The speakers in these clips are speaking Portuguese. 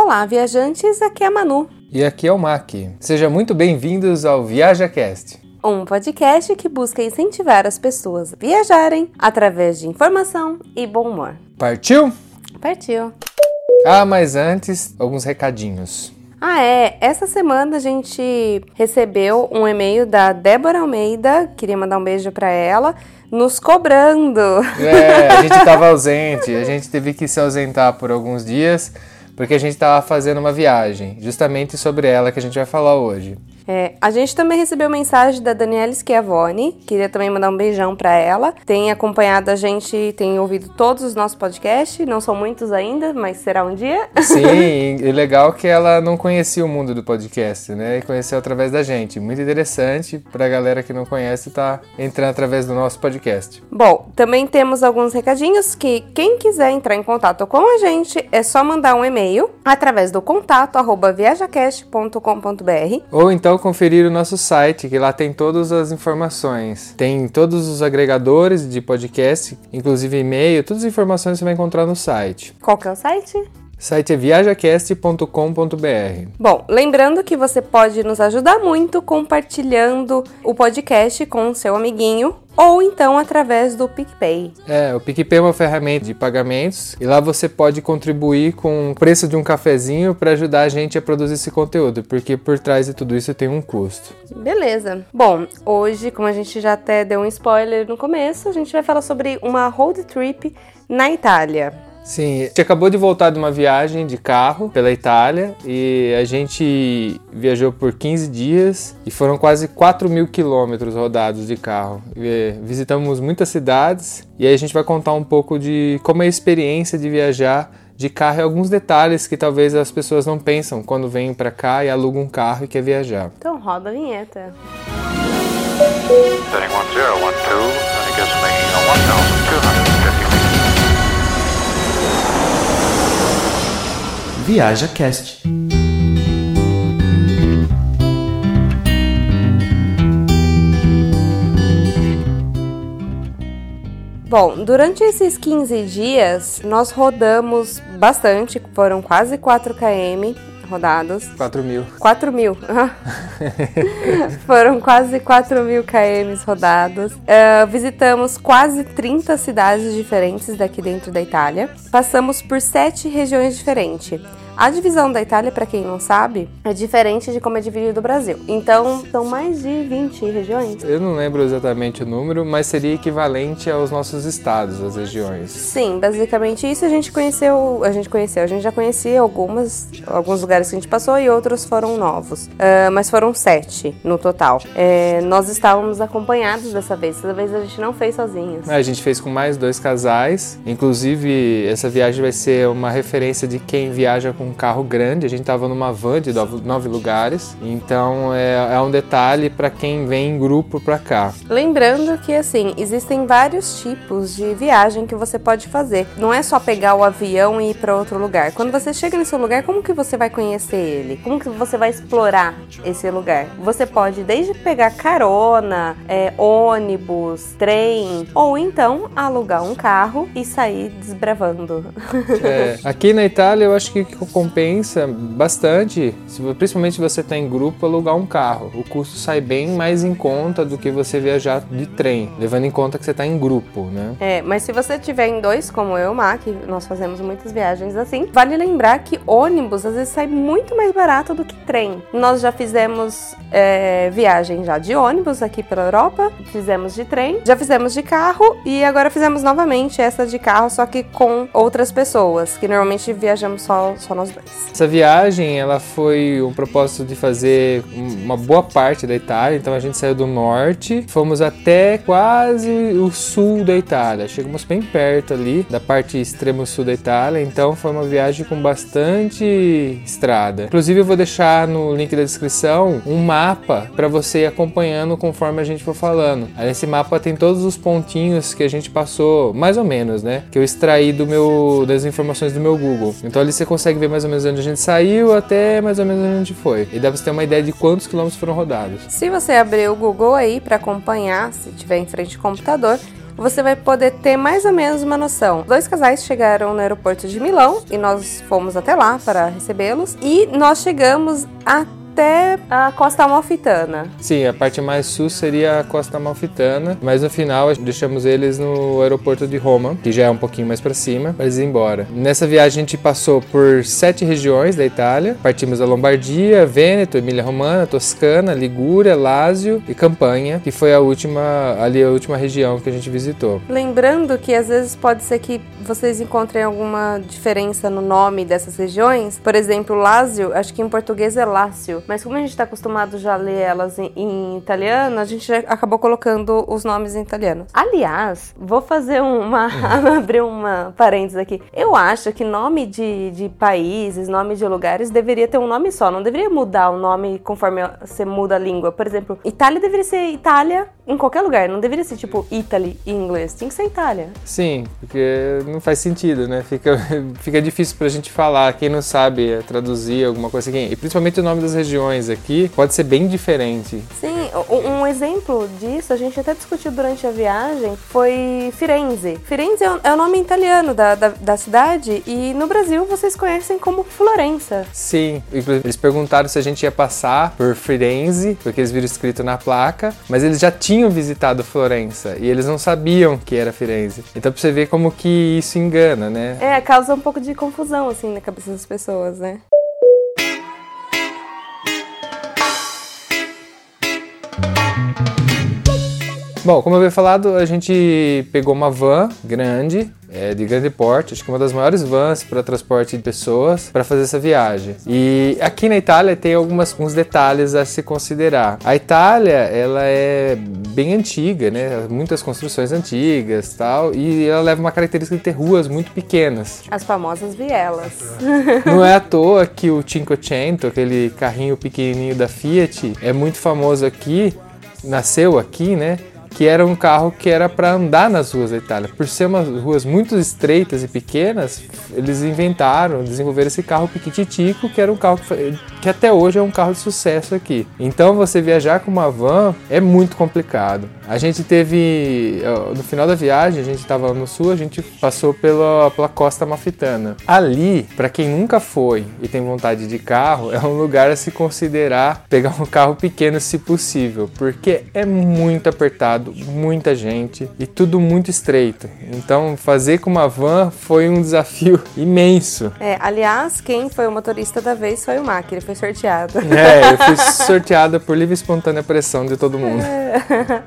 Olá, viajantes, aqui é a Manu. E aqui é o Mac. Sejam muito bem-vindos ao ViajaCast. Um podcast que busca incentivar as pessoas a viajarem através de informação e bom humor. Partiu? Partiu! Ah, mas antes, alguns recadinhos. Ah, é. Essa semana a gente recebeu um e-mail da Débora Almeida, queria mandar um beijo para ela, nos cobrando. É, a gente estava ausente, a gente teve que se ausentar por alguns dias porque a gente estava fazendo uma viagem, justamente sobre ela que a gente vai falar hoje. É, a gente também recebeu mensagem da Daniela Schiavone, queria também mandar um beijão para ela. Tem acompanhado a gente, tem ouvido todos os nossos podcasts, não são muitos ainda, mas será um dia. Sim, e legal que ela não conhecia o mundo do podcast, né? E conheceu através da gente. Muito interessante pra galera que não conhece tá entrando através do nosso podcast. Bom, também temos alguns recadinhos que quem quiser entrar em contato com a gente é só mandar um e-mail através do contato arroba viajacast.com.br ou então conferir o nosso site, que lá tem todas as informações. Tem todos os agregadores de podcast, inclusive e-mail, todas as informações você vai encontrar no site. Qual que é o site? Site é viajacast.com.br. Bom, lembrando que você pode nos ajudar muito compartilhando o podcast com o seu amiguinho ou então através do PicPay. É, o PicPay é uma ferramenta de pagamentos e lá você pode contribuir com o preço de um cafezinho para ajudar a gente a produzir esse conteúdo, porque por trás de tudo isso tem um custo. Beleza. Bom, hoje, como a gente já até deu um spoiler no começo, a gente vai falar sobre uma road trip na Itália. Sim, a gente acabou de voltar de uma viagem de carro pela Itália e a gente viajou por 15 dias e foram quase 4 mil quilômetros rodados de carro. E visitamos muitas cidades e aí a gente vai contar um pouco de como é a experiência de viajar de carro e alguns detalhes que talvez as pessoas não pensam quando vêm para cá e alugam um carro e quer viajar. Então roda a vinheta. Setting 1012, and it gives me a 1,250 Viaja Cast. Bom, durante esses 15 dias, nós rodamos bastante, foram quase 4 km rodados. 4 mil. 4 mil. Foram quase 4 mil km rodados. Uh, visitamos quase 30 cidades diferentes daqui dentro da Itália. Passamos por sete regiões diferentes. A divisão da Itália, para quem não sabe, é diferente de como é dividido o Brasil. Então, são mais de 20 regiões. Eu não lembro exatamente o número, mas seria equivalente aos nossos estados, as regiões. Sim, basicamente isso a gente conheceu, a gente conheceu, a gente já conhecia algumas, alguns lugares que a gente passou e outros foram novos, uh, mas foram sete no total. É, nós estávamos acompanhados dessa vez, dessa vez a gente não fez sozinhos. A gente fez com mais dois casais, inclusive essa viagem vai ser uma referência de quem viaja com um carro grande, a gente estava numa van de nove lugares, então é, é um detalhe para quem vem em grupo para cá. Lembrando que assim, existem vários tipos de viagem que você pode fazer. Não é só pegar o avião e ir para outro lugar. Quando você chega nesse lugar, como que você vai conhecer ele? Como que você vai explorar esse lugar? Você pode desde pegar carona, é, ônibus, trem, ou então alugar um carro e sair desbravando. É, aqui na Itália eu acho que compensa bastante, principalmente se você está em grupo, alugar um carro. O custo sai bem mais em conta do que você viajar de trem, levando em conta que você está em grupo, né? É, mas se você tiver em dois, como eu Mac, nós fazemos muitas viagens assim, vale lembrar que ônibus às vezes sai muito mais barato do que trem. Nós já fizemos é, viagem já de ônibus aqui pela Europa, fizemos de trem, já fizemos de carro e agora fizemos novamente essa de carro, só que com outras pessoas, que normalmente viajamos só, só nós dois. Essa viagem, ela foi um propósito de fazer uma boa parte da Itália, então a gente saiu do norte, fomos até quase o sul da Itália, chegamos bem perto ali da parte extremo sul da Itália, então foi uma viagem com bastante estrada. Inclusive eu vou deixar no link da descrição um mapa para você ir acompanhando conforme a gente for falando. Nesse mapa tem todos os pontinhos que a gente passou, mais ou menos, né? Que eu extraí do meu das informações do meu Google. Então ali você consegue ver mais ou menos onde a gente saiu até mais ou menos onde a gente foi. E dá pra você ter uma ideia de quantos quilômetros foram rodados. Se você abrir o Google aí para acompanhar, se tiver em frente ao computador, você vai poder ter mais ou menos uma noção. Dois casais chegaram no aeroporto de Milão e nós fomos até lá para recebê-los e nós chegamos a até a Costa Amalfitana. Sim, a parte mais sul seria a Costa Amalfitana, mas no final deixamos eles no aeroporto de Roma, que já é um pouquinho mais para cima, para eles ir embora. Nessa viagem a gente passou por sete regiões da Itália, partimos da Lombardia, Vêneto, Emília-Romana, Toscana, Ligúria, Lázio e Campanha, que foi a última ali a última região que a gente visitou. Lembrando que às vezes pode ser que vocês encontrem alguma diferença no nome dessas regiões. Por exemplo, Lázio, acho que em português é Lácio, mas como a gente está acostumado já a ler elas em, em, italiano, a gente já acabou colocando os nomes em italiano. Aliás, vou fazer uma. abrir uma parênteses aqui. Eu acho que nome de, de países, nome de lugares deveria ter um nome só, não deveria mudar o nome conforme você muda a língua. Por exemplo, Itália deveria ser Itália em qualquer lugar, não deveria ser tipo Italy em inglês, tem que ser Itália. Sim, porque não faz sentido, né? Fica, fica difícil pra gente falar, quem não sabe traduzir alguma coisa assim, e principalmente o nome das regiões regiões aqui pode ser bem diferente. Sim, um exemplo disso, a gente até discutiu durante a viagem, foi Firenze. Firenze é o nome italiano da, da, da cidade e no Brasil vocês conhecem como Florença. Sim, eles perguntaram se a gente ia passar por Firenze, porque eles viram escrito na placa, mas eles já tinham visitado Florença e eles não sabiam que era Firenze. Então pra você ver como que isso engana, né? É, causa um pouco de confusão assim na cabeça das pessoas, né? Thank you. Bom, como eu havia falado, a gente pegou uma van grande, é, de grande porte, acho que uma das maiores vans para transporte de pessoas para fazer essa viagem. E aqui na Itália tem alguns detalhes a se considerar. A Itália, ela é bem antiga, né? Muitas construções antigas, tal, e ela leva uma característica de ter ruas muito pequenas. As famosas vielas. Não é à toa que o Cinquecento, aquele carrinho pequenininho da Fiat, é muito famoso aqui, nasceu aqui, né? Que era um carro que era para andar nas ruas da Itália. Por ser umas ruas muito estreitas e pequenas, eles inventaram, desenvolveram esse carro piquititico, que era um carro que, que até hoje é um carro de sucesso aqui. Então você viajar com uma van é muito complicado. A gente teve, no final da viagem, a gente estava no sul, a gente passou pela, pela costa mafitana. Ali, para quem nunca foi e tem vontade de carro, é um lugar a se considerar pegar um carro pequeno se possível, porque é muito apertado muita gente e tudo muito estreito. Então, fazer com uma van foi um desafio imenso. É, aliás, quem foi o motorista da vez foi o Mac, ele foi sorteado. É, eu fui sorteada por livre e espontânea pressão de todo mundo. É,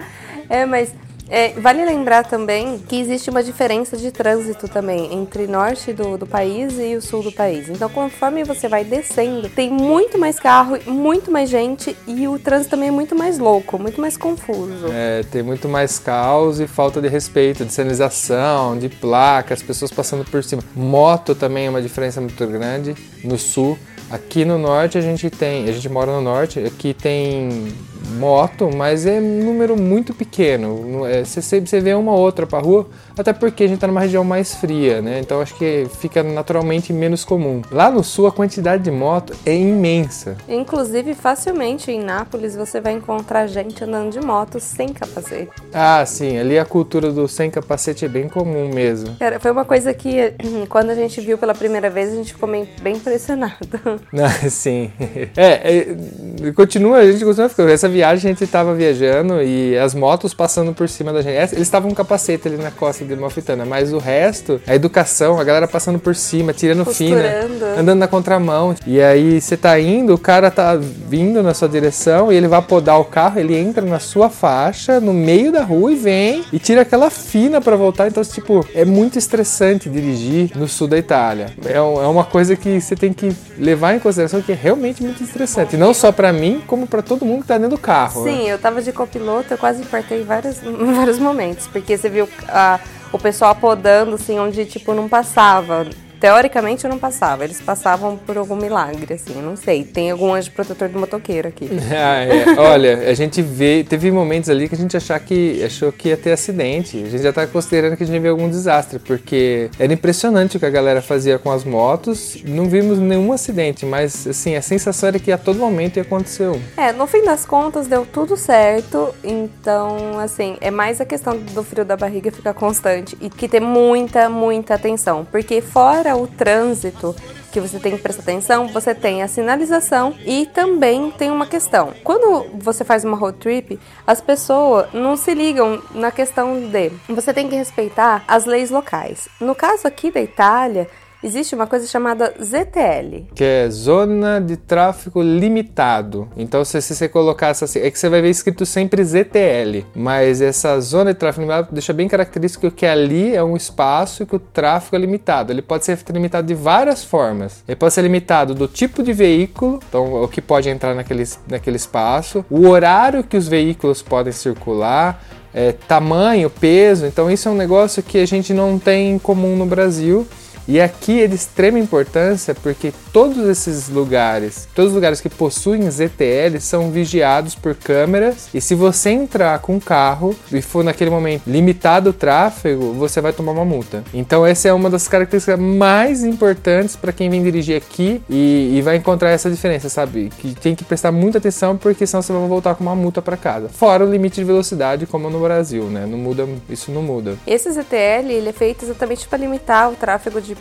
é mas é, vale lembrar também que existe uma diferença de trânsito também entre norte do, do país e o sul do país. Então, conforme você vai descendo, tem muito mais carro, muito mais gente e o trânsito também é muito mais louco, muito mais confuso. É, tem muito mais caos e falta de respeito, de sinalização, de placa, as pessoas passando por cima. Moto também é uma diferença muito grande no sul. Aqui no norte a gente tem, a gente mora no norte, aqui tem moto, mas é um número muito pequeno. É, você, você vê uma outra para rua, até porque a gente está numa região mais fria, né? Então acho que fica naturalmente menos comum. Lá no sul a quantidade de moto é imensa. Inclusive, facilmente em Nápoles você vai encontrar gente andando de moto sem capacete. Ah, sim, ali a cultura do sem capacete é bem comum mesmo. Cara, foi uma coisa que quando a gente viu pela primeira vez a gente ficou bem, bem impressionado. Ah, sim. É, é, continua, a gente continua ficando. Essa viagem a gente estava viajando e as motos passando por cima da gente. Eles estavam com capacete ali na costa de Malfitana, mas o resto, a educação, a galera passando por cima, tirando Costurando. fina, andando na contramão. E aí você tá indo, o cara tá vindo na sua direção e ele vai podar o carro, ele entra na sua faixa, no meio da rua e vem e tira aquela fina para voltar. Então, tipo, é muito estressante dirigir no sul da Itália. É, é uma coisa que você tem que levar em consideração que é realmente muito estressante. Não só para mim, como para todo mundo que tá dentro do carro. Sim, né? eu tava de copiloto, eu quase infartei em vários, vários momentos, porque você viu a o pessoal podando, assim, onde, tipo, não passava Teoricamente não passava, eles passavam por algum milagre, assim, eu não sei. Tem algum anjo protetor do motoqueiro aqui. Ah, é. Olha, a gente vê, teve momentos ali que a gente achar que, achou que ia ter acidente. A gente já tá considerando que a gente ia ver algum desastre, porque era impressionante o que a galera fazia com as motos. Não vimos nenhum acidente, mas assim, a sensação era que a todo momento ia acontecer. É, no fim das contas deu tudo certo, então, assim, é mais a questão do frio da barriga ficar constante e que ter muita, muita atenção, porque fora o trânsito que você tem que prestar atenção, você tem a sinalização e também tem uma questão. Quando você faz uma road trip, as pessoas não se ligam na questão de você tem que respeitar as leis locais. No caso aqui da Itália, existe uma coisa chamada ZTL. Que é Zona de Tráfego Limitado. Então, se, se você colocasse assim, é que você vai ver escrito sempre ZTL, mas essa Zona de Tráfego Limitado deixa bem característico que ali é um espaço que o tráfego é limitado. Ele pode ser limitado de várias formas. Ele pode ser limitado do tipo de veículo, então o que pode entrar naquele, naquele espaço, o horário que os veículos podem circular, é, tamanho, peso. Então, isso é um negócio que a gente não tem em comum no Brasil. E aqui é de extrema importância porque todos esses lugares, todos os lugares que possuem ZTL são vigiados por câmeras e se você entrar com um carro e for naquele momento limitado o tráfego, você vai tomar uma multa. Então essa é uma das características mais importantes para quem vem dirigir aqui e, e, vai encontrar essa diferença, sabe? Que tem que prestar muita atenção porque senão você vai voltar com uma multa para casa. Fora o limite de velocidade como no Brasil, né? Não muda, isso não muda. Esse ZTL ele é feito exatamente para limitar o tráfego de,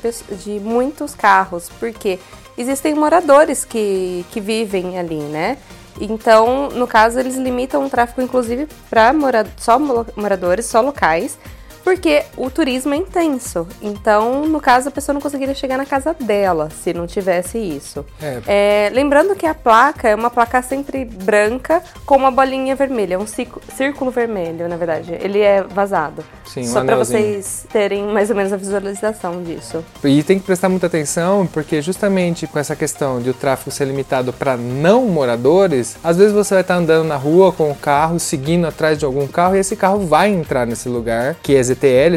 de muitos carros, porque existem moradores que, que vivem ali, né? Então, no caso, eles limitam o tráfego, inclusive, para mora só moradores, só locais, porque o turismo é intenso. Então, no caso, a pessoa não conseguiria chegar na casa dela se não tivesse isso. É. É, lembrando que a placa é uma placa sempre branca com uma bolinha vermelha, um círculo vermelho, na verdade. Ele é vazado. Sim, Só um para vocês terem mais ou menos a visualização disso. E tem que prestar muita atenção, porque justamente com essa questão de o tráfego ser limitado para não moradores, às vezes você vai estar andando na rua com o carro, seguindo atrás de algum carro, e esse carro vai entrar nesse lugar, que é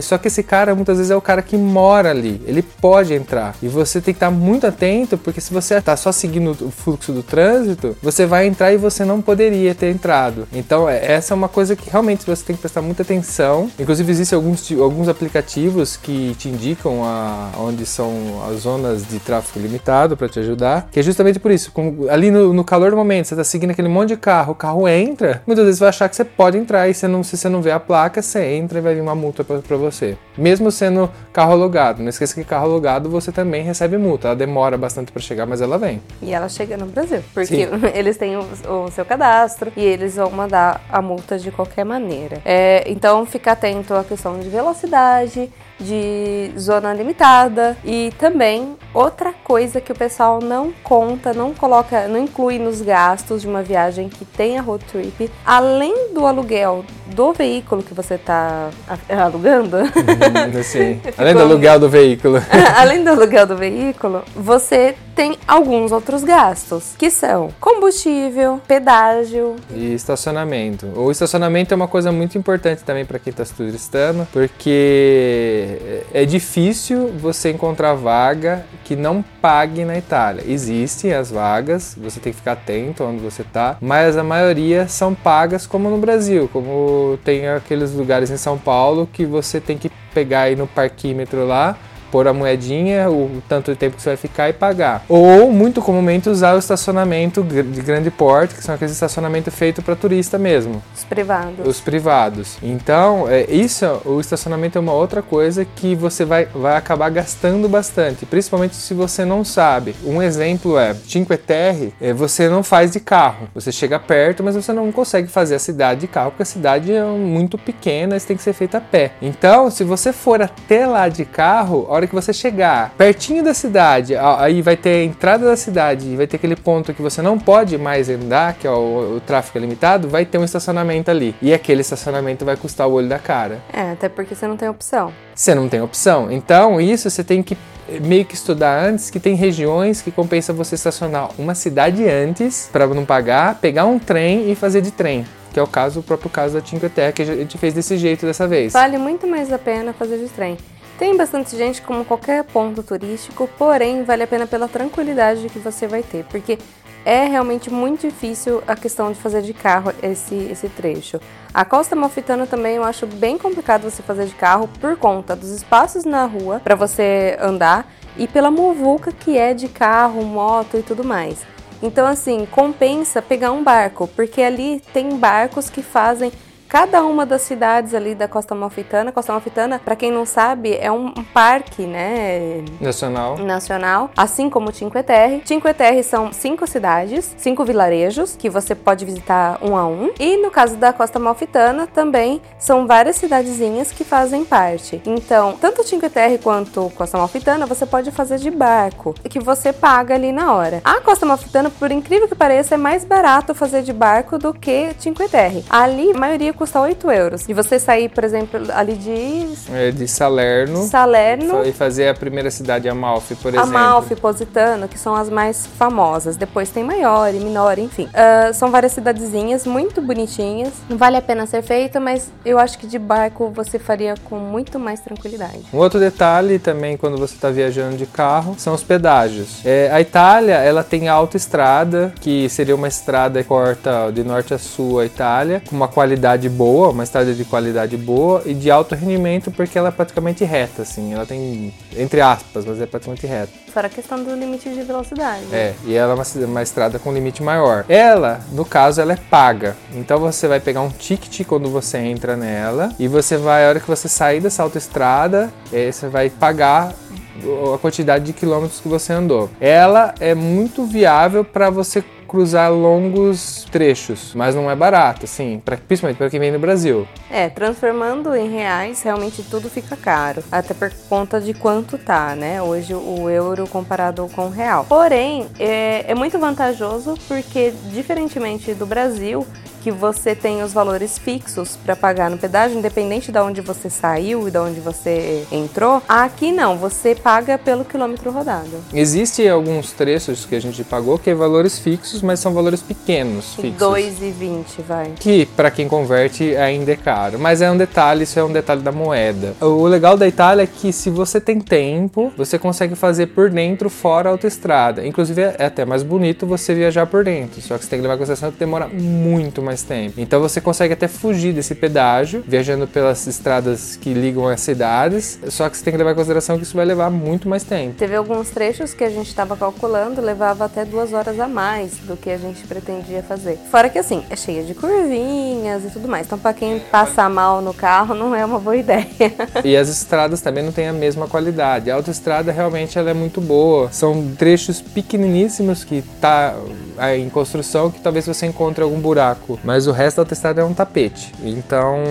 Só que esse cara muitas vezes é o cara que mora ali, ele pode entrar. E você tem que estar muito atento, porque se você está só seguindo o fluxo do trânsito, você vai entrar e você não poderia ter entrado. Então, é, essa é uma coisa que realmente você tem que prestar muita atenção. Inclusive, existem alguns, alguns aplicativos que te indicam a, onde são as zonas de tráfego limitado para te ajudar, que é justamente por isso. Com, ali no, no, calor do momento, você está seguindo aquele monte de carro, o carro entra, muitas vezes vai achar que você pode entrar e você não, se você não vê a placa, você entra e vai vir uma multa para você. Mesmo sendo carro alugado. Não esqueça que carro alugado você também recebe multa. Ela demora bastante para chegar, mas ela vem. E ela chega no Brasil, porque Sim. eles têm o, o, seu cadastro e eles vão mandar a multa de qualquer maneira. É, então, fica atento a questão de velocidade, de zona limitada e também outra coisa que o pessoal não conta, não coloca, não inclui nos gastos de uma viagem que tenha road trip, além do aluguel do veículo que você está alugando. Hum, sim. além do aluguel do veículo. além do aluguel do veículo, você tem alguns outros gastos, que são combustível, pedágio e estacionamento. O estacionamento é uma coisa muito importante também para quem está turistando, porque é difícil você encontrar vaga que não pague na Itália. Existem as vagas, você tem que ficar atento onde você está, mas a maioria são pagas como no Brasil, como tem aqueles lugares em São Paulo que você tem que pegar aí no parquímetro lá pôr a moedinha, o tanto de tempo que você vai ficar e pagar. Ou, muito comumente, usar o estacionamento de grande porte, que são aqueles estacionamentos feitos para turista mesmo. Os privados. Os privados. Então, é, isso, o estacionamento é uma outra coisa que você vai, vai acabar gastando bastante, principalmente se você não sabe. Um exemplo é, Cinque Terre, é, você não faz de carro. Você chega perto, mas você não consegue fazer a cidade de carro, porque a cidade é muito pequena, isso tem que ser feito a pé. Então, se você for até lá de carro, a hora que você chegar pertinho da cidade, aí vai ter a entrada da cidade, vai ter aquele ponto que você não pode mais andar, que é o, o tráfego limitado, vai ter um estacionamento ali. E aquele estacionamento vai custar o olho da cara. É, até porque você não tem opção. Você não tem opção. Então, isso você tem que meio que estudar antes que tem regiões que compensa você estacionar uma cidade antes para não pagar, pegar um trem e fazer de trem que é o caso, o próprio caso da Cinque Terre, que a gente fez desse jeito dessa vez. Vale muito mais a pena fazer de trem. Tem bastante gente como qualquer ponto turístico, porém vale a pena pela tranquilidade que você vai ter, porque é realmente muito difícil a questão de fazer de carro esse, esse trecho. A Costa Malfitana também eu acho bem complicado você fazer de carro por conta dos espaços na rua para você andar e pela muvuca que é de carro, moto e tudo mais. Então, assim, compensa pegar um barco, porque ali tem barcos que fazem cada uma das cidades ali da Costa Malfitana. Costa Malfitana, para quem não sabe, é um parque, né? Nacional. Nacional, assim como Cinque Terre. Cinque Terre são cinco cidades, cinco vilarejos que você pode visitar um a um. E no caso da Costa Malfitana, também são várias cidadezinhas que fazem parte. Então, tanto Cinque Terre quanto Costa Malfitana, você pode fazer de barco, que você paga ali na hora. A Costa Malfitana, por incrível que pareça, é mais barato fazer de barco do que Cinque Terre. Ali, a maioria custa 8 euros. E você sair, por exemplo, ali de É de Salerno. Salerno, E fazer a primeira cidade, Amalfi, por exemplo. Amalfi, Positano, que são as mais famosas. Depois tem Maior e Minor, enfim. Ah, são várias cidadezinhas muito bonitinhas. Vale a pena ser feita, mas eu acho que de barco você faria com muito mais tranquilidade. Um outro detalhe também quando você está viajando de carro são os pedágios. É, a Itália ela tem autoestrada, que seria uma estrada que corta de norte a sul a Itália, com uma qualidade boa, uma estrada de qualidade boa e de alto rendimento porque ela é praticamente reta, assim. Ela tem, entre aspas, mas é praticamente reta. Fora a questão do limite de velocidade. É, e ela é uma, uma estrada com limite maior. Ela, no caso, ela é paga. Então você vai pegar um ticket quando você entra nela e você vai, a hora que você sair dessa autoestrada, eh, você vai pagar a quantidade de quilômetros que você andou. Ela é muito viável para você cruzar longos trechos, mas não é barato, assim, pra, principalmente para quem vem do Brasil. É, transformando em reais, realmente tudo fica caro. Até por conta de quanto tá, né? Hoje o euro comparado com o real. Porém, é, é muito vantajoso porque, diferentemente do Brasil, que você tem os valores fixos para pagar no pedágio, independente de onde você saiu e de onde você entrou, aqui não, você paga pelo quilômetro rodado. Existem alguns trechos que a gente pagou que é valores fixos, mas são valores pequenos, fixos. 2,20 vai. que para quem converte ainda é caro, mas é um detalhe, isso é um detalhe da moeda. O legal da Itália é que se você tem tempo, você consegue fazer por dentro fora a autoestrada. Inclusive é até mais bonito você viajar por dentro, só que você tem que levar em consideração que demora muito mais tempo. Então você consegue até fugir desse pedágio, viajando pelas estradas que ligam as cidades, só que você tem que levar em consideração que isso vai levar muito mais tempo. Teve alguns trechos que a gente estava calculando, levava até duas horas a mais do que a gente pretendia fazer. Fora que assim, é cheia de curvinhas e tudo mais. Então, para quem passa mal no carro, não é uma boa ideia. E as estradas também não têm a mesma qualidade. A autoestrada realmente ela é muito boa. São trechos pequeniníssimos que tá aí em construção que talvez você encontre algum buraco, mas o resto da autoestrada é um tapete. Então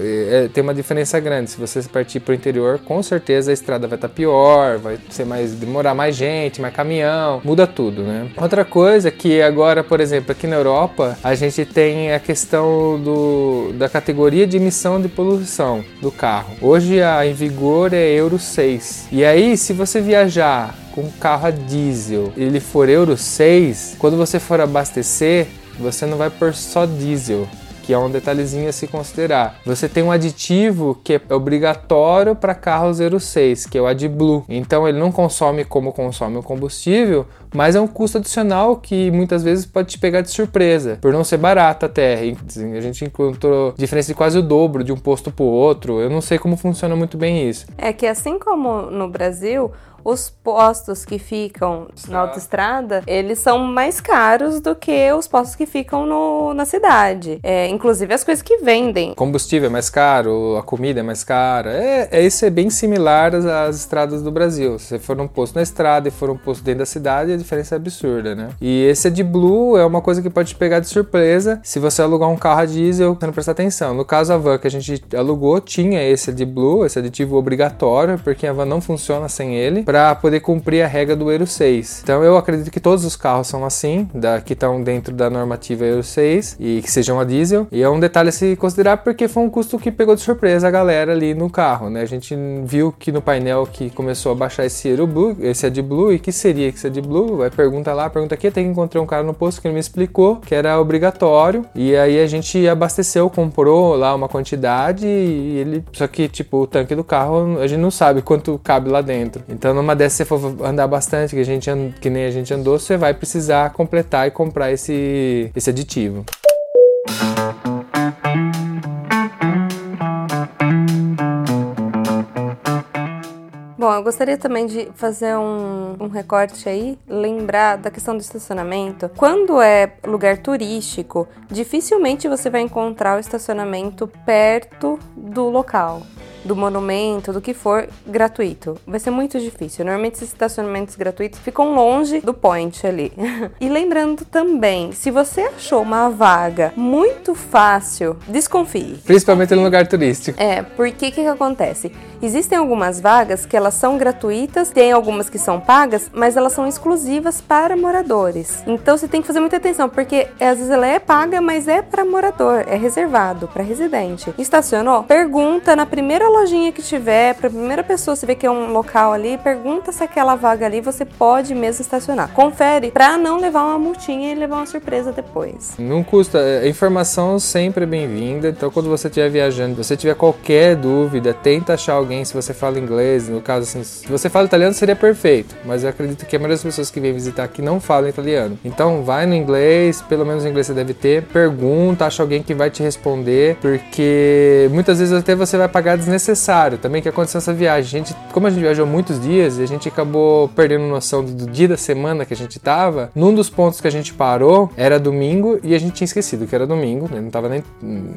é- é- tem uma diferença grande. Se você partir para o interior, com certeza a estrada vai estar pior, vai ser mais demorar mais gente, mais caminhão, muda tudo, né? Outra coisa que agora, por exemplo, aqui na Europa, a gente tem a questão do, da categoria de emissão de poluição do carro. Hoje a em vigor é Euro 6. E aí, se você viajar com um carro a diesel, ele for Euro 6, quando você for abastecer, você não vai por só diesel que é um detalhezinho a se considerar. Você tem um aditivo que é obrigatório para carros Euro 6, que é o AdBlue. Então ele não consome como consome o combustível, mas é um custo adicional que muitas vezes pode te pegar de surpresa, por não ser barato até. A gente encontrou diferença de quase o dobro de um posto para o outro. Eu não sei como funciona muito bem isso. É que assim como no Brasil, os postos que ficam na autoestrada, eles são mais caros do que os postos que ficam no- na cidade. É, inclusive as coisas que vendem. combustível é mais caro, a comida é mais cara. É, é isso é bem similar às, às estradas do Brasil. Se você for num posto na estrada e for um posto dentro da cidade, a diferença é absurda, né? E esse AdBlue é uma coisa que pode te pegar de surpresa se você alugar um carro a diesel, você não prestar atenção. No caso, a van que a gente alugou tinha esse AdBlue, esse aditivo obrigatório, porque a van não funciona sem ele, para poder cumprir a regra do Euro 6. Então eu acredito que todos os carros são assim, da, que estão dentro da normativa Euro 6 e que sejam a diesel. E é um detalhe a se considerar porque foi um custo que pegou de surpresa a galera ali no carro, né? A gente viu que no painel que começou a baixar esse AdBlue, esse AdBlue, e que seria esse AdBlue, aí pergunta lá, pergunta aqui, até que encontrei um cara no posto que me explicou que era obrigatório. E aí a gente abasteceu, comprou lá uma quantidade e ele. Só que, tipo, o tanque do carro, a gente não sabe quanto cabe lá dentro. Então, numa dessas, você for andar bastante, que, a gente, que nem a gente andou, você vai precisar completar e comprar esse, esse aditivo. Bom, eu gostaria também de fazer um, um, recorte aí, lembrar da questão do estacionamento. Quando é lugar turístico, dificilmente você vai encontrar o estacionamento perto do local do monumento, do que for, gratuito. Vai ser muito difícil. Normalmente esses estacionamentos gratuitos ficam longe do point ali. e lembrando também, se você achou uma vaga muito fácil, desconfie. Principalmente no lugar turístico. É, porque o que, que acontece? Existem algumas vagas que elas são gratuitas, tem algumas que são pagas, mas elas são exclusivas para moradores. Então você tem que fazer muita atenção, porque às vezes ela é paga, mas é para morador, é reservado para residente. Estacionou? Pergunta na primeira lojinha que tiver, para a primeira pessoa se vê que é um local ali, pergunta se aquela vaga ali você pode mesmo estacionar. Confere para não levar uma multinha e levar uma surpresa depois. Não custa, é, informação sempre é bem-vinda. Então quando você estiver viajando, você tiver qualquer dúvida, tenta achar alguém se você fala inglês, no caso assim, se você fala italiano seria perfeito, mas eu acredito que a maioria das pessoas que vêm visitar aqui não falam italiano. Então vai no inglês, pelo menos inglês você deve ter, pergunta, acha alguém que vai te responder, porque muitas vezes até você vai pagar desnecessário. Também que aconteceu essa viagem, a gente, como a gente viajou muitos dias, a gente acabou perdendo noção do, dia da semana que a gente tava. Num dos pontos que a gente parou era domingo e a gente tinha esquecido que era domingo, né? não tava nem,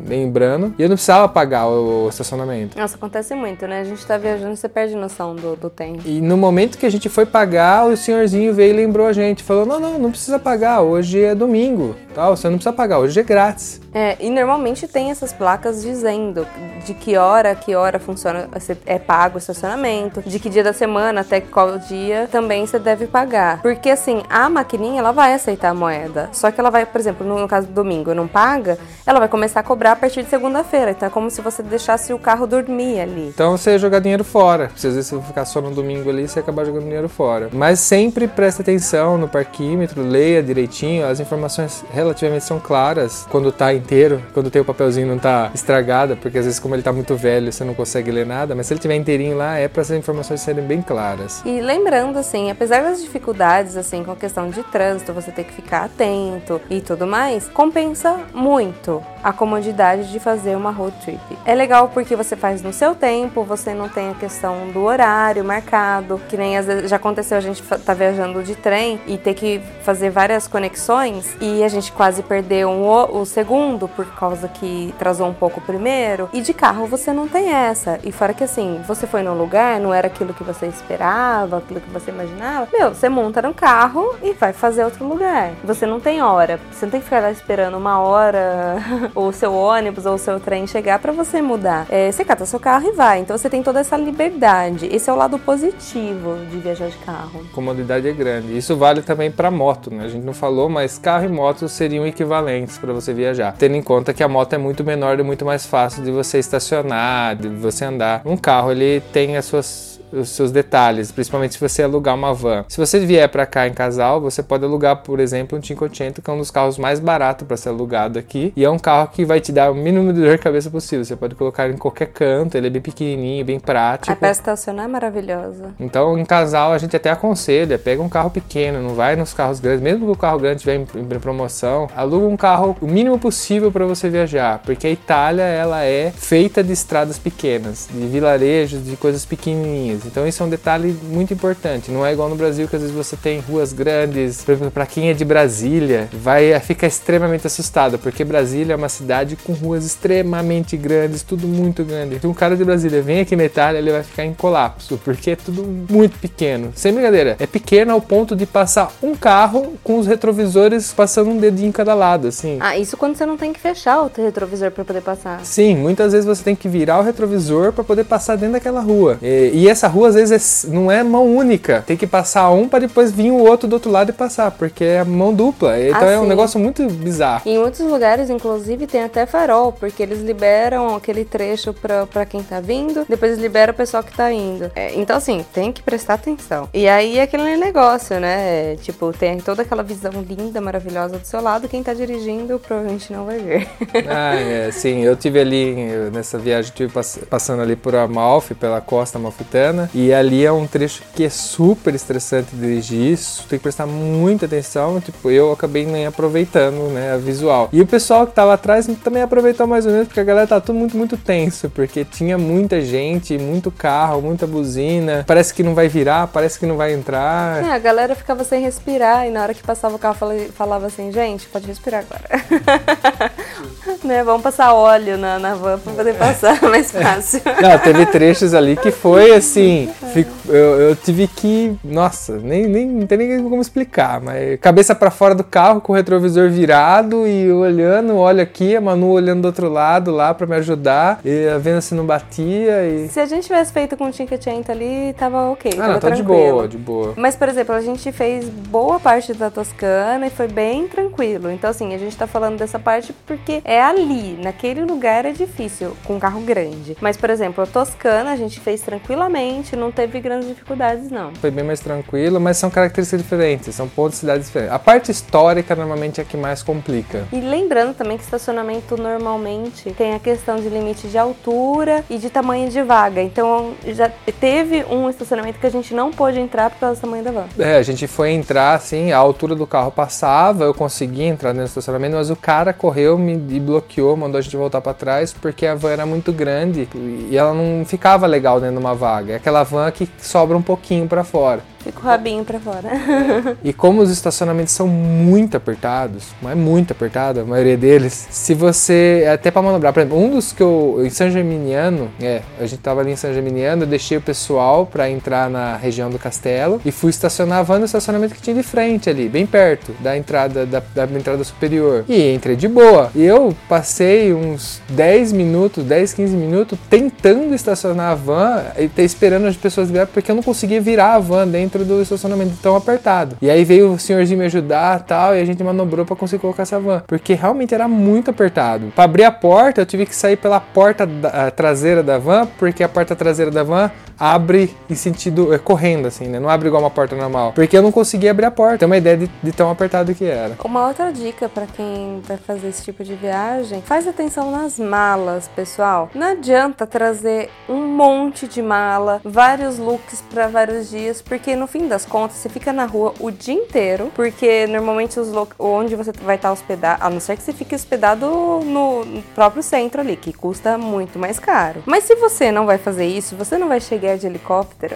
lembrando, e eu não precisava pagar o, o estacionamento. Nossa, acontece muito, né? A gente tá viajando, você perde noção do, do tempo. E no momento que a gente foi pagar, o senhorzinho veio e lembrou a gente. Falou: não, não, não precisa pagar, hoje é domingo. Tal, você não precisa pagar, hoje é grátis. É, e normalmente tem essas placas dizendo de que hora, que hora funciona, é pago o estacionamento, de que dia da semana até qual dia também você deve pagar. Porque assim, a maquininha ela vai aceitar a moeda. Só que ela vai, por exemplo, no, caso do domingo, não paga, ela vai começar a cobrar a partir de segunda-feira. Então é como se você deixasse o carro dormir ali. Então você jogar dinheiro fora. Às vezes você ficar só no domingo ali, você acabar jogando dinheiro fora. Mas sempre preste atenção no parquímetro, leia direitinho, as informações relativamente são claras quando tá inteiro, quando tem o papelzinho não tá estragada, porque às vezes como ele tá muito velho, você não consegue ler nada, mas se ele tiver inteirinho lá, é para essas informações serem bem claras. E lembrando assim, apesar das dificuldades assim com a questão de trânsito, você ter que ficar atento e tudo mais, compensa muito a comodidade de fazer uma road trip. É legal porque você faz no seu tempo, você não tem a questão do horário marcado, que nem às vezes já aconteceu a gente tá viajando de trem e ter que fazer várias conexões e a gente quase perdeu um, o segundo por causa que atrasou um pouco o primeiro. E de carro você não tem essa. E fora que assim, você foi num lugar, não era aquilo que você esperava, aquilo que você imaginava. Meu, você monta no carro e vai fazer outro lugar. Você não tem hora. Você não tem que ficar lá esperando uma hora o seu ônibus ou o seu trem chegar para você mudar. É, você cata seu carro e vai. Então você tem toda essa liberdade. Esse é o lado positivo de viajar de carro. Comodidade é grande. Isso vale também para moto, né? A gente não falou, mas carro e moto seriam equivalentes para você viajar. Tendo em conta que a moto é muito menor e muito mais fácil de você estacionar, de você andar. Um carro ele tem as suas os seus detalhes, principalmente se você alugar uma van. Se você vier para cá em casal, você pode alugar, por exemplo, um 500, que é um dos carros mais baratos para ser alugado aqui, e é um carro que vai te dar o mínimo de dor de cabeça possível. Você pode colocar em qualquer canto, ele é bem pequenininho, bem prático. A para estacionar é maravilhosa. Então, em casal, a gente até aconselha, pega um carro pequeno, não vai nos carros grandes, mesmo que o carro grande estiver em, em promoção, aluga um carro o mínimo possível para você viajar, porque a Itália ela é feita de estradas pequenas, de vilarejos, de coisas pequenininhas. Então isso é um detalhe muito importante. Não é igual no Brasil que às vezes você tem ruas grandes. Por exemplo, para quem é de Brasília, vai ficar extremamente assustado, porque Brasília é uma cidade com ruas extremamente grandes, tudo muito grande. Então um cara de Brasília vem aqui na Itália, ele vai ficar em colapso, porque é tudo muito pequeno. Sem brincadeira, é pequeno ao ponto de passar um carro com os retrovisores passando um dedinho em cada lado, assim. Ah, isso quando você não tem que fechar o retrovisor para poder passar. Sim, muitas vezes você tem que virar o retrovisor para poder passar dentro daquela rua. E, e essa rua às vezes é- não é mão única. Tem que passar um para depois vir o outro do outro lado e passar, porque é mão dupla. Então Ah, é um sim. negócio muito bizarro. Em muitos lugares, inclusive, tem até farol, porque eles liberam aquele trecho pra, pra quem tá vindo, depois eles liberam o pessoal que tá indo. É, então, assim, tem que prestar atenção. E aí é aquele negócio, né? Tipo, tem toda aquela visão linda, maravilhosa do seu lado, quem tá dirigindo provavelmente não vai ver. Ah, é, sim, eu tive ali, nessa viagem, tive pass- passando ali por Amalfi, pela costa amalfitana, e ali é um trecho que é super estressante dirigir, isso tem que prestar muita atenção, tipo, eu acabei nem aproveitando, né, a visual. E o pessoal que tava atrás também aproveitou mais ou menos, porque a galera tá tudo muito, muito tenso, porque tinha muita gente, muito carro, muita buzina, parece que não vai virar, parece que não vai entrar. É, a galera ficava sem respirar e na hora que passava o carro fala- falava assim, gente, pode respirar agora. né, vamos passar óleo na, na van pra poder passar mais fácil. Não, teve trechos ali que foi assim. Fico- eu, eu tive que. Nossa, nem, nem não tem nem como explicar, mas cabeça pra fora do carro com o retrovisor virado e olhando, olha aqui, a Manu olhando do outro lado lá pra me ajudar, e vendo se não batia e. Se a gente tivesse feito com o Cinquecento ali, tava ok, Ah, tava não, tá de boa, de boa. Mas, por exemplo, a gente fez boa parte da Toscana e foi bem tranquilo. Então, assim, a gente tá falando dessa parte porque é ali, naquele lugar é difícil, com um carro grande. Mas, por exemplo, a Toscana a gente fez tranquilamente, não teve grandes dificuldades, não. Foi bem mais tranquilo, mas são características diferentes, são pontos de cidades diferentes. A parte histórica normalmente é a que mais complica. E lembrando também que estacionamento normalmente tem a questão de limite de altura e de tamanho de vaga. Então já teve um estacionamento que a gente não pôde entrar por causa do tamanho da van. É, a gente foi entrar assim, a altura do carro passava, eu consegui entrar dentro do estacionamento, mas o cara correu me e bloqueou, mandou a gente voltar pra trás porque a van era muito grande e ela não ficava legal dentro de uma vaga. Aquela van que sobra um pouquinho pra fora. Fica o rabinho pra fora. E como os estacionamentos são muito apertados, mas muito apertado, a maioria deles, se você, até pra manobrar, por exemplo, um dos que eu, em San Geminiano, é, a gente tava ali em San Geminiano, eu deixei o pessoal pra entrar na região do castelo e fui estacionar a van no estacionamento que tinha de frente ali, bem perto da entrada, da, da entrada superior. E entrei de boa. E eu passei uns 10 minutos, 10, 15 minutos tentando estacionar a van e esperando as pessoas virarem, porque eu não conseguia virar a van dentro do estacionamento tão apertado. E aí veio o senhorzinho me ajudar tal, e a gente manobrou pra conseguir colocar essa van, porque realmente era muito apertado. Pra abrir a porta, eu tive que sair pela porta da- traseira da van, porque a porta traseira da van abre em sentido é, correndo, assim, né? Não abre igual uma porta normal. Porque eu não conseguia abrir a porta. Tem uma ideia de, de tão apertado que era. Uma outra dica pra quem vai fazer esse tipo de viagem, faz atenção nas malas, pessoal. Não adianta trazer um monte de mala, vários looks pra vários dias, porque no fim das contas você fica na rua o dia inteiro, porque normalmente os onde você vai estar hospedado, a não ser que você fique hospedado no no próprio centro ali, que custa muito mais caro. Mas se você não vai fazer isso, você não vai chegar de helicóptero.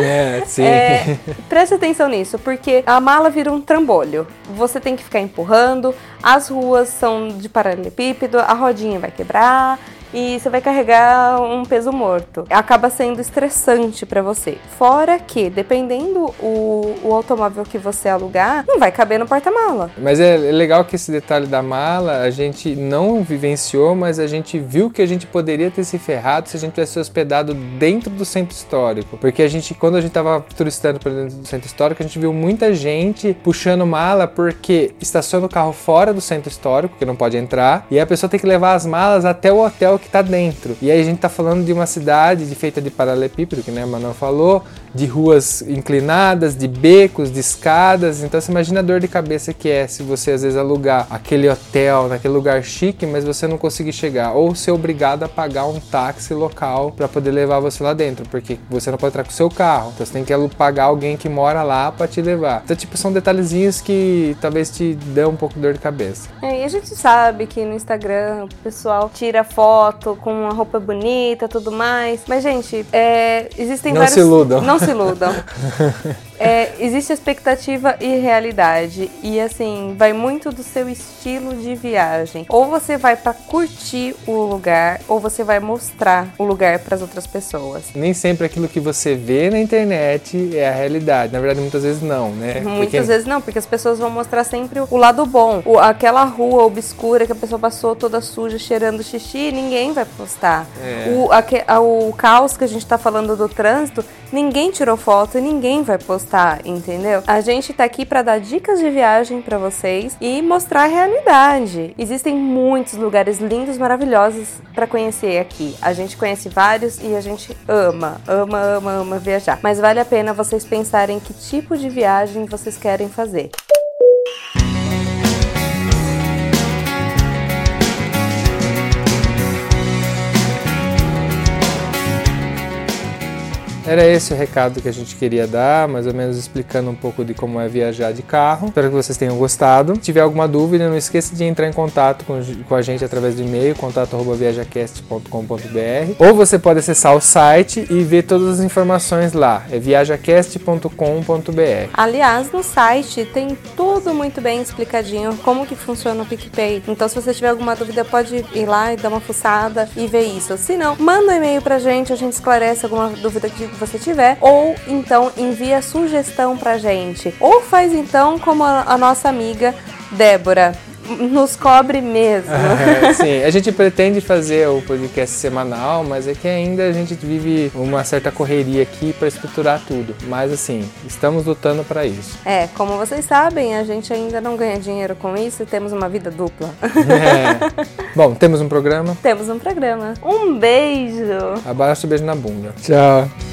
É, sim. É, preste atenção nisso, porque a mala vira um trambolho. Você tem que ficar empurrando, as ruas são de paralelepípedo, a rodinha vai quebrar e você vai carregar um peso morto. Acaba sendo estressante pra você. Fora que, dependendo o, o automóvel que você alugar, não vai caber no porta-mala. Mas é é legal que esse detalhe da mala a gente não vivenciou, mas a gente viu que a gente poderia ter se ferrado se a gente tivesse hospedado dentro do centro histórico. Porque a gente, quando a gente tava turistando para dentro do centro histórico, a gente viu muita gente puxando mala porque estaciona o carro fora do centro histórico, que não pode entrar, e a pessoa tem que levar as malas até o hotel que tá dentro. E aí a gente tá falando de uma cidade de- feita de paralelepípedo, que né, Manuel falou, de ruas inclinadas, de becos, de escadas. Então você imagina a dor de cabeça que é se você às vezes alugar aquele hotel naquele lugar chique, mas você não conseguir chegar, ou ser obrigado a pagar um táxi local para poder levar você lá dentro, porque você não pode entrar com o seu carro. Então você tem que pagar alguém que mora lá para te levar. Então tipo são detalhezinhos que talvez te dê um pouco de dor de cabeça. É, e a gente sabe que no Instagram o pessoal tira foto com uma roupa bonita tudo mais. Mas, gente, é, existem Não vários. se iludam. Não se iludam. É, existe expectativa e realidade. E assim, vai muito do seu estilo de viagem. Ou você vai para curtir o lugar, ou você vai mostrar o lugar para as outras pessoas. Nem sempre aquilo que você vê na internet é a realidade. Na verdade, muitas vezes não, né? Muitas Porque- vezes não, porque as pessoas vão mostrar sempre o lado bom. O- aquela rua obscura que a pessoa passou toda suja, cheirando xixi, ninguém vai postar. É. O, a- o caos que a gente tá falando do trânsito, ninguém tirou foto e ninguém vai postar, entendeu? A gente tá aqui para dar dicas de viagem para vocês e mostrar a realidade. Existem muitos lugares lindos, maravilhosos para conhecer aqui. A gente conhece vários e a gente ama, ama, ama, ama viajar. Mas vale a pena vocês pensarem que tipo de viagem vocês querem fazer. Era esse o recado que a gente queria dar, mais ou menos explicando um pouco de como é viajar de carro. Espero que vocês tenham gostado. Se tiver alguma dúvida, não esqueça de entrar em contato com, com a gente através do e-mail, contato@viajacast.com.br, ou você pode acessar o site e ver todas as informações lá. É viajacast.com.br. Aliás, no site tem tudo muito bem explicadinho como que funciona o PicPay. Então, se você tiver alguma dúvida, pode ir lá e dar uma fuçada e ver isso. Se não, manda um e-mail pra gente, a gente esclarece alguma dúvida que você tiver, ou então envia sugestão pra gente. Ou faz então como a, a nossa amiga Débora, nos cobre mesmo. É, sim, a gente pretende fazer o podcast semanal, mas é que ainda a gente vive uma certa correria aqui para estruturar tudo. Mas assim, estamos lutando para isso. É, como vocês sabem, a gente ainda não ganha dinheiro com isso e temos uma vida dupla. É. Bom, temos um programa. temos um programa. Um beijo! Abraço, beijo na bunda. Tchau.